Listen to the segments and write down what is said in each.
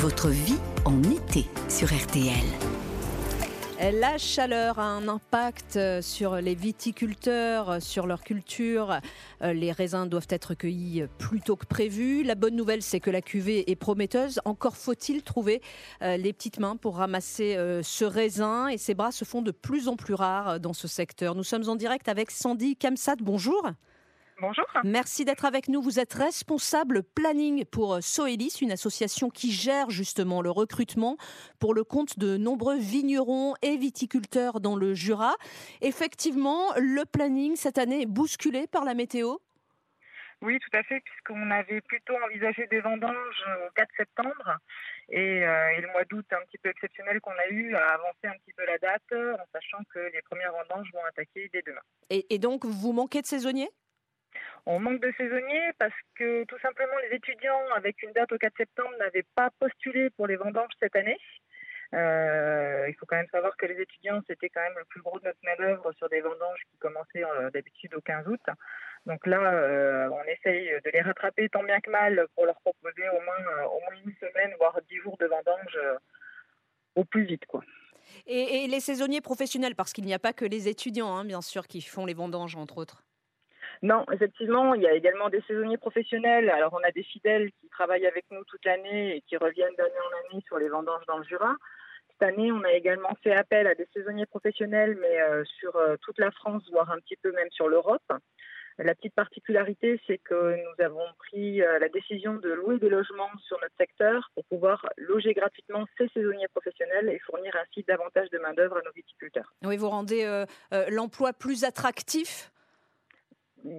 Votre vie en été sur RTL. La chaleur a un impact euh, sur les viticulteurs, euh, sur leur culture. Euh, les raisins doivent être cueillis plus tôt que prévu. La bonne nouvelle, c'est que la cuvée est prometteuse. Encore faut-il trouver les petites mains pour ramasser ce raisin. Et ces bras se font de plus en plus rares dans ce secteur. Nous sommes en direct avec Sandy Kamsat. Bonjour. Bonjour. Merci d'être avec nous. Vous êtes responsable planning pour Soelis, une association qui gère justement le recrutement pour le compte de nombreux vignerons et viticulteurs dans le Jura. Effectivement, le planning cette année est bousculé par la météo oui, tout à fait, puisqu'on avait plutôt envisagé des vendanges au 4 septembre et, euh, le mois d'août un petit peu exceptionnel qu'on a eu a avancé un petit peu la date en sachant que les premières vendanges vont attaquer dès demain. et donc, vous manquez de saisonniers? On manque de saisonniers parce que tout simplement les étudiants avec une date au 4 septembre n'avaient pas postulé pour les vendanges cette année. Euh, il faut quand même savoir que les étudiants, c'était quand même le plus gros de notre manœuvre sur des vendanges qui commençaient euh, d'habitude au 15 août. Donc là, euh, on essaye de les rattraper tant bien que mal pour leur proposer au moins, une semaine, voire dix jours de vendanges au plus vite. quoi. Et, les saisonniers professionnels, parce qu'il n'y a pas que les étudiants, hein, bien sûr, qui font les vendanges, entre autres. Non, effectivement, il y a également des saisonniers professionnels. Alors, on a des fidèles qui travaillent avec nous toute l'année et qui reviennent d'année en année sur les vendanges dans le Jura. Cette année, on a également fait appel à des saisonniers professionnels, mais euh, sur euh, toute la France, voire un petit peu même sur l'Europe. La petite particularité, c'est que nous avons pris euh, la décision de louer des logements sur notre secteur pour pouvoir loger gratuitement ces saisonniers professionnels et fournir ainsi davantage de main-d'œuvre à nos viticulteurs. Oui, vous rendez l'emploi plus attractif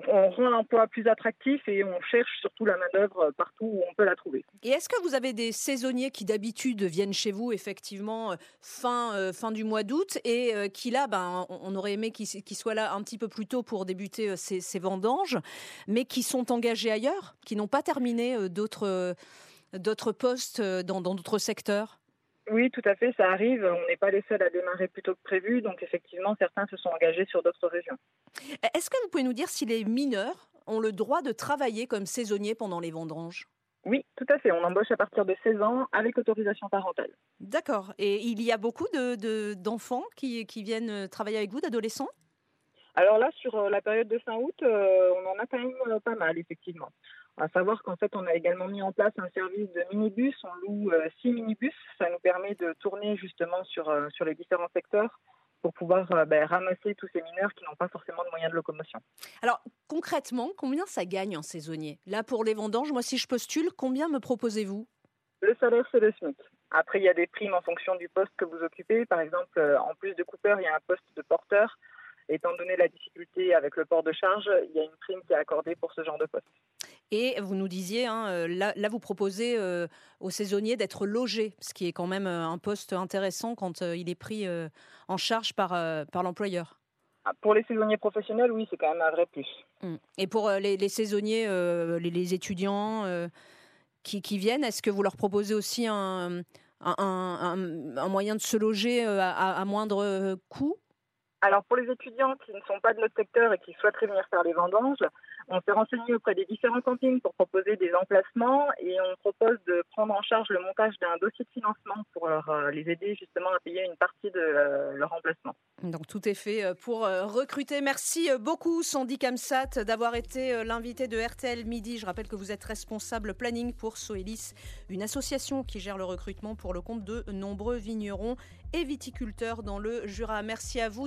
on rend l'emploi plus attractif et on cherche surtout la main-d'œuvre partout où on peut la trouver. Et est-ce que vous avez des saisonniers qui d'habitude viennent chez vous effectivement euh, fin, euh, fin du mois d'août et euh, qui là, ben, on aurait aimé qu'ils soient là un petit peu plus tôt pour débuter ces, vendanges, mais qui sont engagés ailleurs, qui n'ont pas terminé d'autres postes dans d'autres secteurs? Oui, tout à fait, ça arrive. On n'est pas les seuls à démarrer plus tôt que prévu, donc effectivement, certains se sont engagés sur d'autres régions. Est-ce que vous pouvez nous dire si les mineurs ont le droit de travailler comme saisonniers pendant les vendanges? Oui, tout à fait. On embauche à partir de 16 ans avec autorisation parentale. D'accord. Et il y a beaucoup d'enfants de, qui, qui, viennent travailler avec vous, d'adolescents? Alors là, sur euh, la période de fin août, euh, on en a quand même euh, pas mal, effectivement. À savoir qu'en fait, on a également mis en place un service de minibus. On loue euh, six minibus. Ça nous permet de tourner justement sur, euh, sur les différents secteurs pour pouvoir euh, ben, ramasser tous ces mineurs qui n'ont pas forcément de moyens de locomotion. Alors concrètement, combien ça gagne en saisonnier? Là, pour les vendanges, moi, si je postule, combien me proposez-vous? Le salaire, c'est le SMIC. Après, il y a des primes en fonction du poste que vous occupez. Par exemple, en plus de coupeur, il y a un poste de porteur. Étant donné la difficulté avec le port de charge, il y a une prime qui est accordée pour ce genre de poste. Et vous nous disiez, hein, euh, là, vous proposez euh, aux saisonniers d'être logés, ce qui est quand même euh, un poste intéressant quand il est pris en charge par, par l'employeur. Ah, pour les saisonniers professionnels, oui, c'est quand même un vrai plus. Mmh. Et pour les, saisonniers, les, étudiants qui, qui, viennent, est-ce que vous leur proposez aussi un, un, un moyen de se loger à, à moindre coût? Alors pour les étudiants qui ne sont pas de notre secteur et qui souhaiteraient venir faire les vendanges, on s'est renseigné auprès des différents campings pour proposer des emplacements et on propose de prendre en charge le montage d'un dossier de financement pour euh, les aider justement à payer une partie de euh, leur emplacement. Donc tout est fait euh, pour recruter. Merci beaucoup Sandy Kamsat d'avoir été l'invité de RTL Midi. Je rappelle que vous êtes responsable planning pour Soelis, une association qui gère le recrutement pour le compte de nombreux vignerons et viticulteurs dans le Jura. Merci à vous.